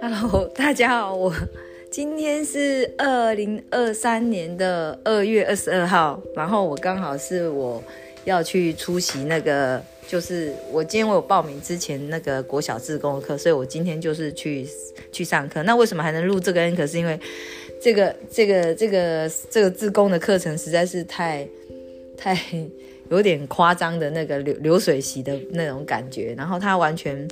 Hello，大家好，我 今天是二零二三年的二月二十二号，然后我刚好是我要去出席那个，就是我今天我有报名之前那个国小自工的课，所以我今天就是去去上课。那为什么还能录这个 N？可是因为这个这个这个这个自工的课程实在是太太有点夸张的那个流流水席的那种感觉，然后他完全。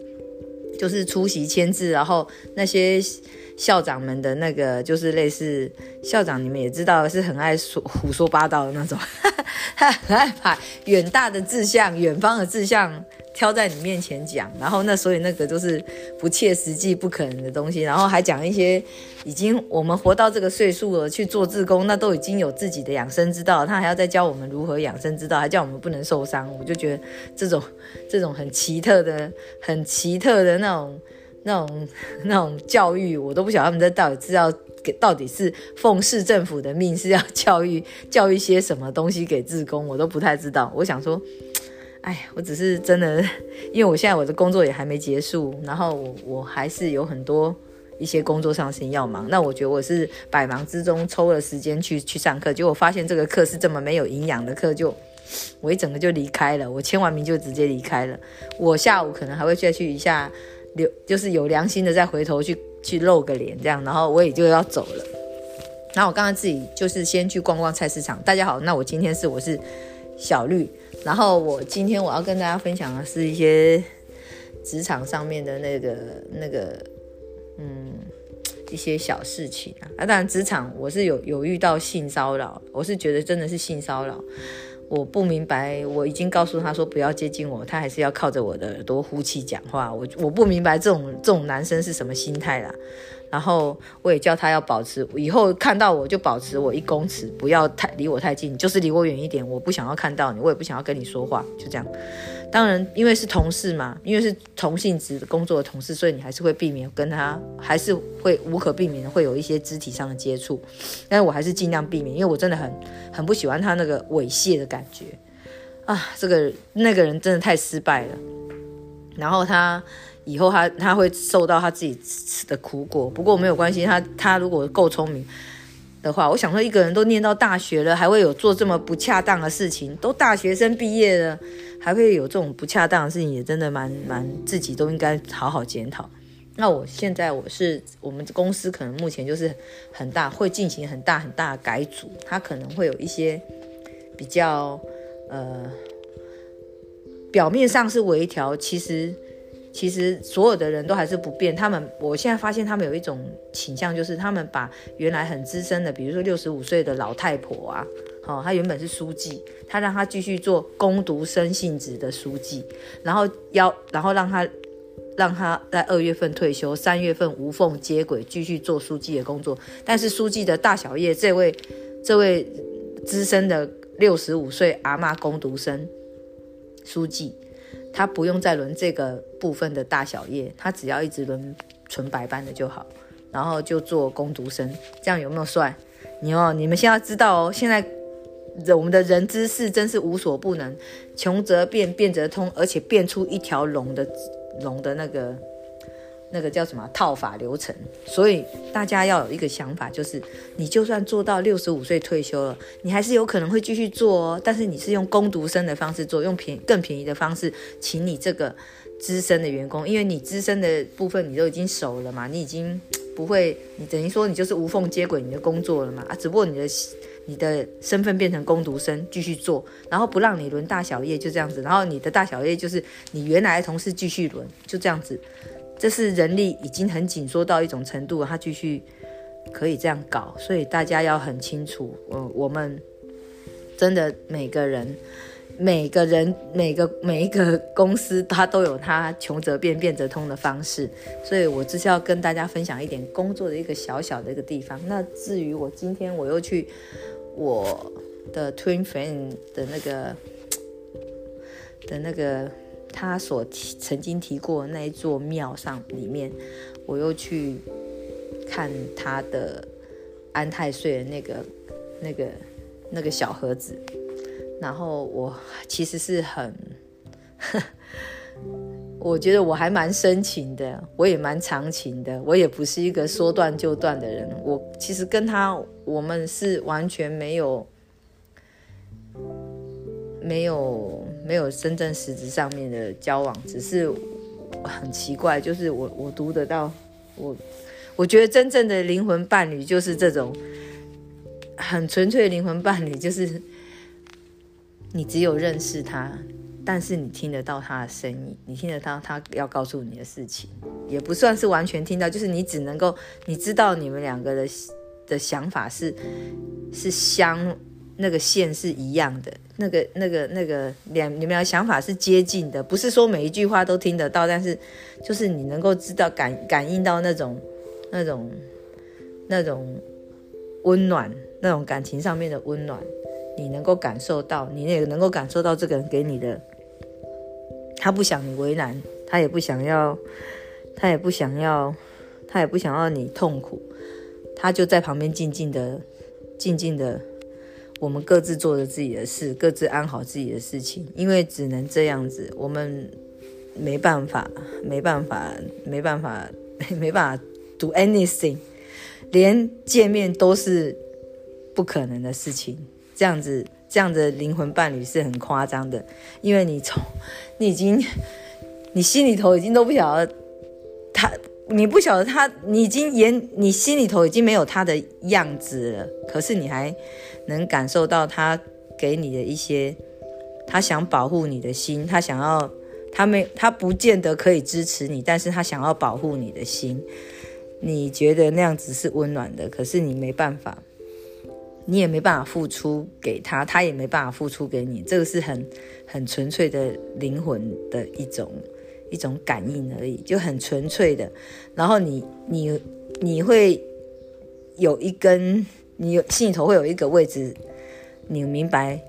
就是出席签字，然后那些校长们的那个，就是类似校长，你们也知道是很爱说胡说八道的那种，他很爱把远大的志向、远方的志向。挑在你面前讲，然后那所以那个就是不切实际、不可能的东西，然后还讲一些已经我们活到这个岁数了去做志工，那都已经有自己的养生之道，他还要再教我们如何养生之道，还叫我们不能受伤，我就觉得这种 这种很奇特的、很奇特的那种、那种、那种教育，我都不晓得他们在到底是要给到底是奉市政府的命，是要教育教育些什么东西给志工，我都不太知道。我想说。哎，我只是真的，因为我现在我的工作也还没结束，然后我我还是有很多一些工作上的事情要忙。那我觉得我是百忙之中抽了时间去去上课，结果发现这个课是这么没有营养的课，就 我一整个就离开了。我签完名就直接离开了。我下午可能还会再去一下，留就是有良心的再回头去去露个脸这样，然后我也就要走了。然后我刚刚自己就是先去逛逛菜市场。大家好，那我今天是我是小绿。然后我今天我要跟大家分享的是一些职场上面的那个那个嗯一些小事情啊。啊，当然职场我是有有遇到性骚扰，我是觉得真的是性骚扰。我不明白，我已经告诉他说不要接近我，他还是要靠着我的耳朵呼气讲话。我我不明白这种这种男生是什么心态啦。然后我也叫他要保持，以后看到我就保持我一公尺，不要太离我太近，就是离我远一点。我不想要看到你，我也不想要跟你说话，就这样。当然，因为是同事嘛，因为是同性质工作的同事，所以你还是会避免跟他，还是会无可避免的会有一些肢体上的接触。但是我还是尽量避免，因为我真的很很不喜欢他那个猥亵的感觉啊。这个那个人真的太失败了。然后他。以后他他会受到他自己吃的苦果，不过没有关系。他他如果够聪明的话，我想说，一个人都念到大学了，还会有做这么不恰当的事情，都大学生毕业了，还会有这种不恰当的事情，也真的蛮蛮自己都应该好好检讨。那我现在我是我们公司可能目前就是很大会进行很大很大的改组，他可能会有一些比较呃表面上是微调，其实。其实所有的人都还是不变。他们，我现在发现他们有一种倾向，就是他们把原来很资深的，比如说六十五岁的老太婆啊，好，她原本是书记，他让她继续做攻读生性质的书记，然后要，然后让她，让她在二月份退休，三月份无缝接轨继续做书记的工作。但是书记的大小叶，这位，这位资深的六十五岁阿妈攻读生书记。他不用再轮这个部分的大小叶，他只要一直轮纯白班的就好，然后就做攻读生，这样有没有帅？你哦，你们现在知道哦，现在我们的人知识真是无所不能，穷则变，变则通，而且变出一条龙的龙的那个。那个叫什么套法流程，所以大家要有一个想法，就是你就算做到六十五岁退休了，你还是有可能会继续做哦。但是你是用攻读生的方式做，用便更便宜的方式，请你这个资深的员工，因为你资深的部分你都已经熟了嘛，你已经不会，你等于说你就是无缝接轨你的工作了嘛啊，只不过你的你的身份变成攻读生继续做，然后不让你轮大小夜就这样子，然后你的大小夜就是你原来的同事继续轮，就这样子。这是人力已经很紧缩到一种程度，他继续可以这样搞，所以大家要很清楚，嗯，我们真的每个人、每个人、每个每一个公司，他都有他穷则变，变则通的方式，所以我只是要跟大家分享一点工作的一个小小的一个地方。那至于我今天我又去我的 twin friend 的那个的那个。他所提曾经提过那一座庙上里面，我又去看他的安太岁的那个那个那个小盒子，然后我其实是很 我觉得我还蛮深情的，我也蛮长情的，我也不是一个说断就断的人。我其实跟他，我们是完全没有、没有、没有真正实质上面的交往，只是很奇怪，就是我我读得到，我我觉得真正的灵魂伴侣就是这种很纯粹的灵魂伴侣，就是你只有认识他。但是你听得到他的声音，你听得到他要告诉你的事情，也不算是完全听到，就是你只能够你知道你们两个的的想法是是相那个线是一样的，那个那个那个两你们的想法是接近的，不是说每一句话都听得到，但是就是你能够知道感感应到那种那种那种温暖，那种感情上面的温暖，你能够感受到，你也能够感受到这个人给你的。他不想你为难，他也不想要，他也不想要，他也不想要你痛苦，他就在旁边静静的、静静的，我们各自做着自己的事，各自安好自己的事情，因为只能这样子，我们没办法，没办法，没办法，没办法 do anything，连见面都是不可能的事情，这样子。这样的灵魂伴侣是很夸张的，因为你从你已经，你心里头已经都不晓得，你不晓得他，你已经演，你心里头已经没有他的样子了。可是你还能感受到他给你的一些，他想保护你的心，他想要，他没，他不见得可以支持你，但是他想要保护你的心。你觉得那样子是温暖的，可是你没办法。你也没办法付出给他，他也没办法付出给你，这个是很很纯粹的灵魂的一种一种感应而已，就很纯粹的。然后你你你会有一根，你有心里头会有一个位置，你明白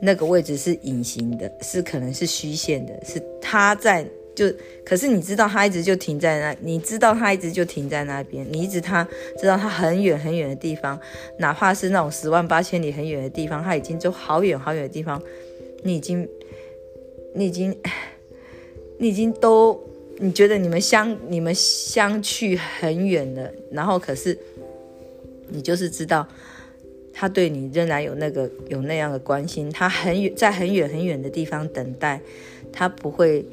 那个位置是隐形的，是可能是虚线的，是他在。就可是你知道他一直就停在那，你知道他一直就停在那边，你一直他知道他很远很远的地方，哪怕是那种十万八千里很远的地方，他已经就好远好远的地方，你已经，你已经，你已经都你觉得你们相你们相去很远了，然后可是你就是知道他对你仍然有那个有那样的关心，他很远在很远很远的地方等待，他不会。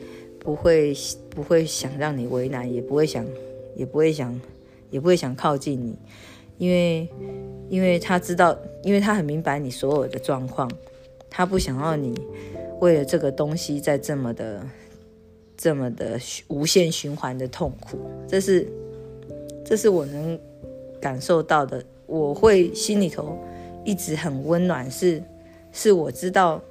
不会不会想让你为难，也不会想，也不会想，也不会想靠近你，因为因为他知道，因为他很明白你所有的状况，他不想要你为了这个东西在这么的这么的无限循环的痛苦，这是这是我能感受到的，我会心里头一直很温暖，是是我知道。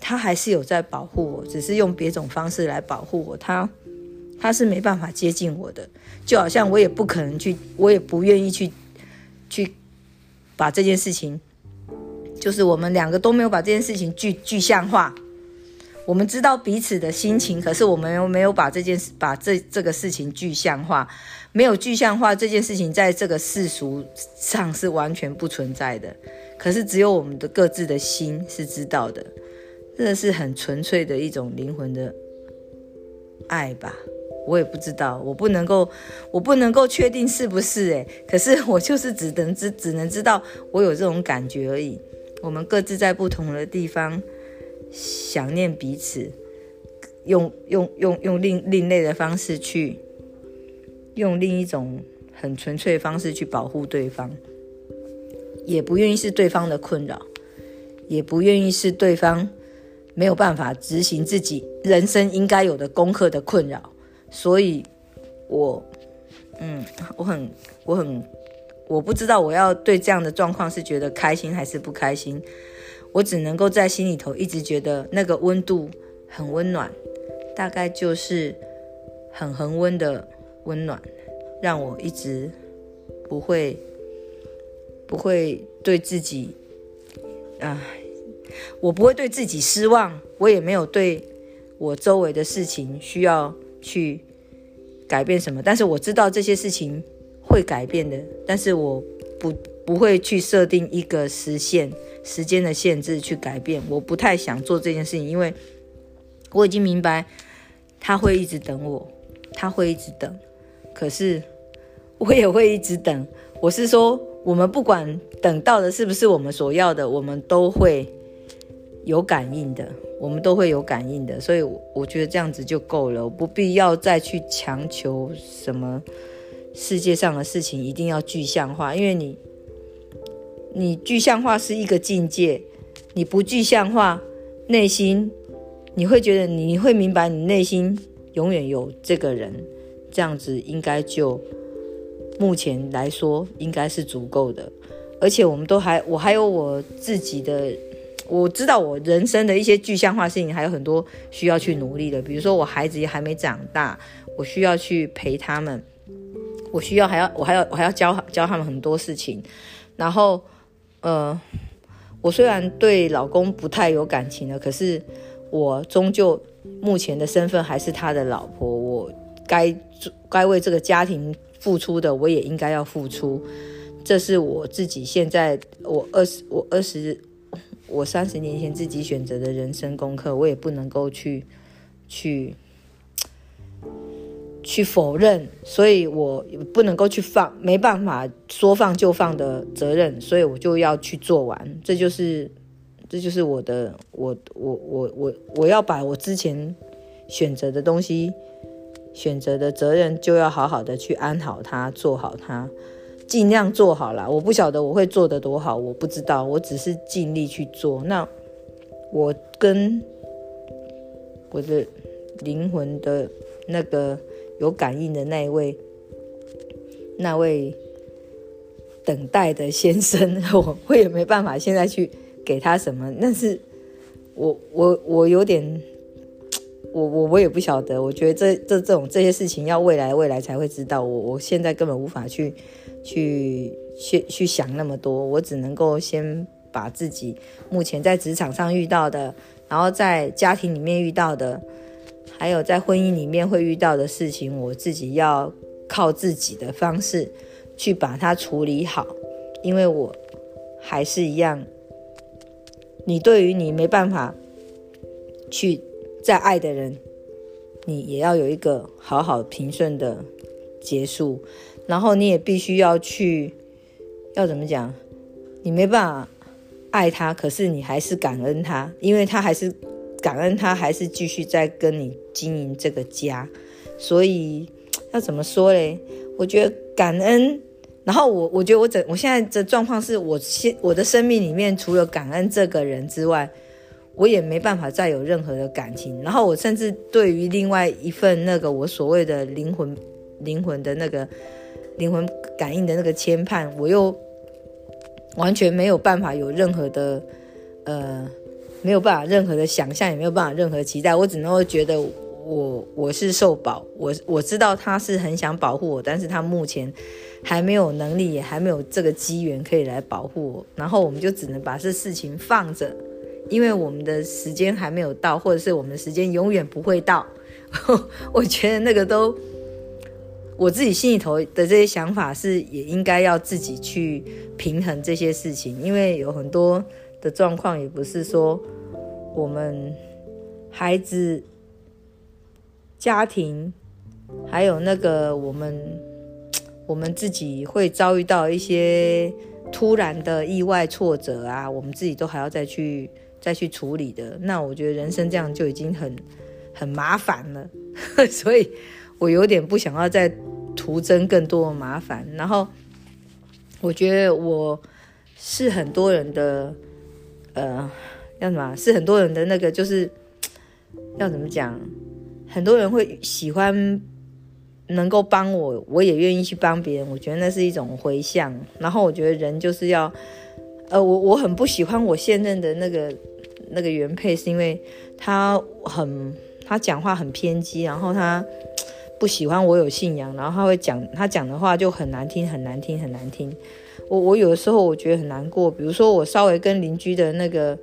他还是有在保护我，只是用别种方式来保护我。他，他是没办法接近我的，就好像我也不可能去，我也不愿意去，去把这件事情，就是我们两个都没有把这件事情具具象化。我们知道彼此的心情，可是我们又没有把这件事，把这这个事情具象化，没有具象化这件事情，在这个世俗上是完全不存在的。可是只有我们的各自的心是知道的。真的是很纯粹的一种灵魂的爱吧，我也不知道，我不能够，我不能够确定是不是诶，可是我就是只能知，只能知道我有这种感觉而已。我们各自在不同的地方想念彼此，用用用用另另类的方式去，用另一种很纯粹的方式去保护对方，也不愿意是对方的困扰，也不愿意是对方。没有办法执行自己人生应该有的功课的困扰，所以，我，嗯，我很，我很，我不知道我要对这样的状况是觉得开心还是不开心，我只能够在心里头一直觉得那个温度很温暖，大概就是很恒温的温暖，让我一直不会，不会对自己，啊。我不会对自己失望，我也没有对我周围的事情需要去改变什么。但是我知道这些事情会改变的，但是我不不会去设定一个时限、时间的限制去改变。我不太想做这件事情，因为我已经明白他会一直等我，他会一直等，可是我也会一直等。我是说，我们不管等到的是不是我们所要的，我们都会有感应的，我们都会有感应的。所以，我觉得这样子就够了，不必要再去强求什么世界上的事情一定要具象化，因为你，你具象化是一个境界，你不具象化，内心。你会觉得你会明白，你内心永远有这个人，这样子应该就目前来说应该是足够的。而且我们都还，我还有我自己的，我知道我人生的一些具象化事情还有很多需要去努力的。比如说我孩子也还没长大，我需要去陪他们，我需要还要我还要我还要教教他们很多事情。然后呃，我虽然对老公不太有感情了，可是。我终究目前的身份还是他的老婆，我该该为这个家庭付出的，我也应该要付出。这是我自己现在我二十我二十我三十年前自己选择的人生功课，我也不能够去去去否认，所以我不能够去放，没办法说放就放的责任，所以我就要去做完，这就是。这就是我的，我我我我我要把我之前选择的东西、选择的责任，就要好好的去安好它，做好它，尽量做好了。我不晓得我会做得多好，我不知道，我只是尽力去做。那我跟我的灵魂的那个有感应的那一位，那位等待的先生，我我也没办法现在去。给他什么？那是我我我有点，我我我也不晓得。我觉得这这这种这些事情要未来未来才会知道。我我现在根本无法去去去去想那么多。我只能够先把自己目前在职场上遇到的，然后在家庭里面遇到的，还有在婚姻里面会遇到的事情，我自己要靠自己的方式去把它处理好，因为我还是一样。你对于你没办法去再爱的人，你也要有一个好好平顺的结束，然后你也必须要去，要怎么讲？你没办法爱他，可是你还是感恩他，因为他还是感恩他，还是继续在跟你经营这个家。所以 要怎么说嘞？我觉得感恩。然后我我觉得我整我现在的状况是我现我的生命里面除了感恩这个人之外，我也没办法再有任何的感情。然后我甚至对于另外一份那个我所谓的灵魂灵魂的那个灵魂感应的那个牵绊，我又完全没有办法有任何的呃没有办法任何的想象，也没有办法任何期待。我只能够觉得我我是受保，我我知道他是很想保护我，但是他目前。还没有能力，也还没有这个机缘可以来保护我，然后我们就只能把这事情放着，因为我们的时间还没有到，或者是我们的时间永远不会到。我觉得那个都，我自己心里头的这些想法是也应该要自己去平衡这些事情，因为有很多的状况也不是说我们孩子、家庭，还有那个我们。我们自己会遭遇到一些突然的意外挫折啊，我们自己都还要再去再去处理的。那我觉得人生这样就已经很很麻烦了，所以我有点不想要再徒增更多的麻烦。然后我觉得我是很多人的呃，要什么？是很多人的那个，就是 要怎么讲？很多人会喜欢。能够帮我，我也愿意去帮别人。我觉得那是一种回向。然后我觉得人就是要，呃，我我很不喜欢我现任的那个那个原配，是因为他很他讲话很偏激，然后他不喜欢我有信仰，然后他会讲他讲的话就很难听，很难听，很难听。我我有的时候我觉得很难过，比如说我稍微跟邻居的那个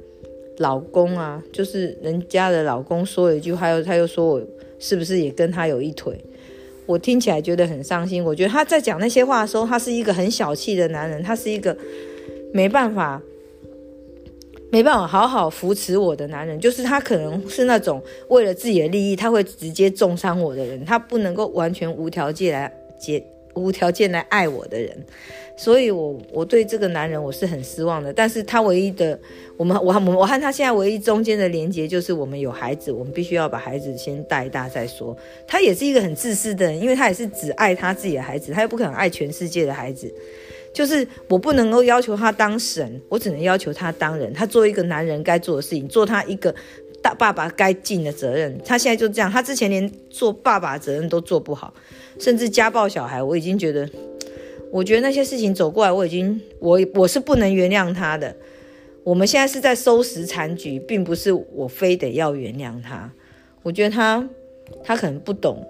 老公啊，就是人家的老公说了一句话，又他又说我是不是也跟他有一腿。我听起来觉得很伤心。我觉得他在讲那些话的时候，他是一个很小气的男人，他是一个没办法没办法好好扶持我的男人，就是他可能是那种为了自己的利益，他会直接重伤我的人，他不能够完全无条件来接无条件来爱我的人，所以我我对这个男人我是很失望的。但是他唯一的，我们我我我和他现在唯一中间的连接就是我们有孩子，我们必须要把孩子先带大再说。他也是一个很自私的人，因为他也是只爱他自己的孩子，他又不可能爱全世界的孩子。就是我不能够要求他当神，我只能要求他当人。他做一个男人该做的事情，做他一个大爸爸该尽的责任。他现在就这样，他之前连做爸爸责任都做不好，甚至家暴小孩。我已经觉得，我觉得那些事情走过来，我已经我我是不能原谅他的。我们现在是在收拾残局，并不是我非得要原谅他。我觉得他他可能不懂。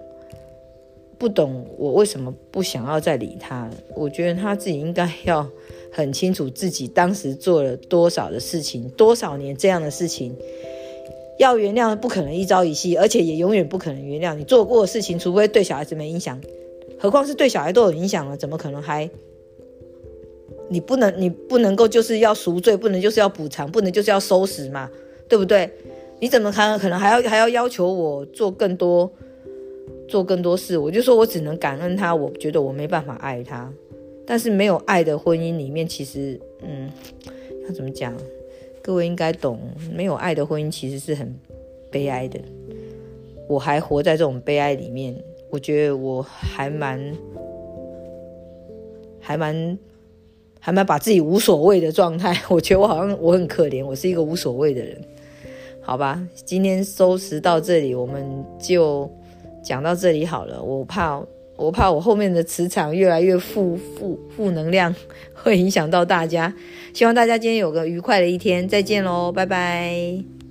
不懂我为什么不想要再理他？我觉得他自己应该要很清楚自己当时做了多少的事情，多少年这样的事情，要原谅不可能一朝一夕，而且也永远不可能原谅你做过的事情，除非对小孩子没影响，何况是对小孩都有影响了，怎么可能还？你不能，你不能够就是要赎罪，不能就是要补偿，不能就是要收拾嘛，对不对？你怎么看可能还要还要要求我做更多？做更多事，我就说我只能感恩他。我觉得我没办法爱他，但是没有爱的婚姻里面，其实，嗯，要怎么讲？各位应该懂，没有爱的婚姻其实是很悲哀的。我还活在这种悲哀里面，我觉得我还蛮，还蛮，还蛮把自己无所谓的状态。我觉得我好像我很可怜，我是一个无所谓的人。好吧，今天收拾到这里，我们就。讲到这里好了，我怕我怕我后面的磁场越来越负负负能量，会影响到大家。希望大家今天有个愉快的一天，再见喽，拜拜。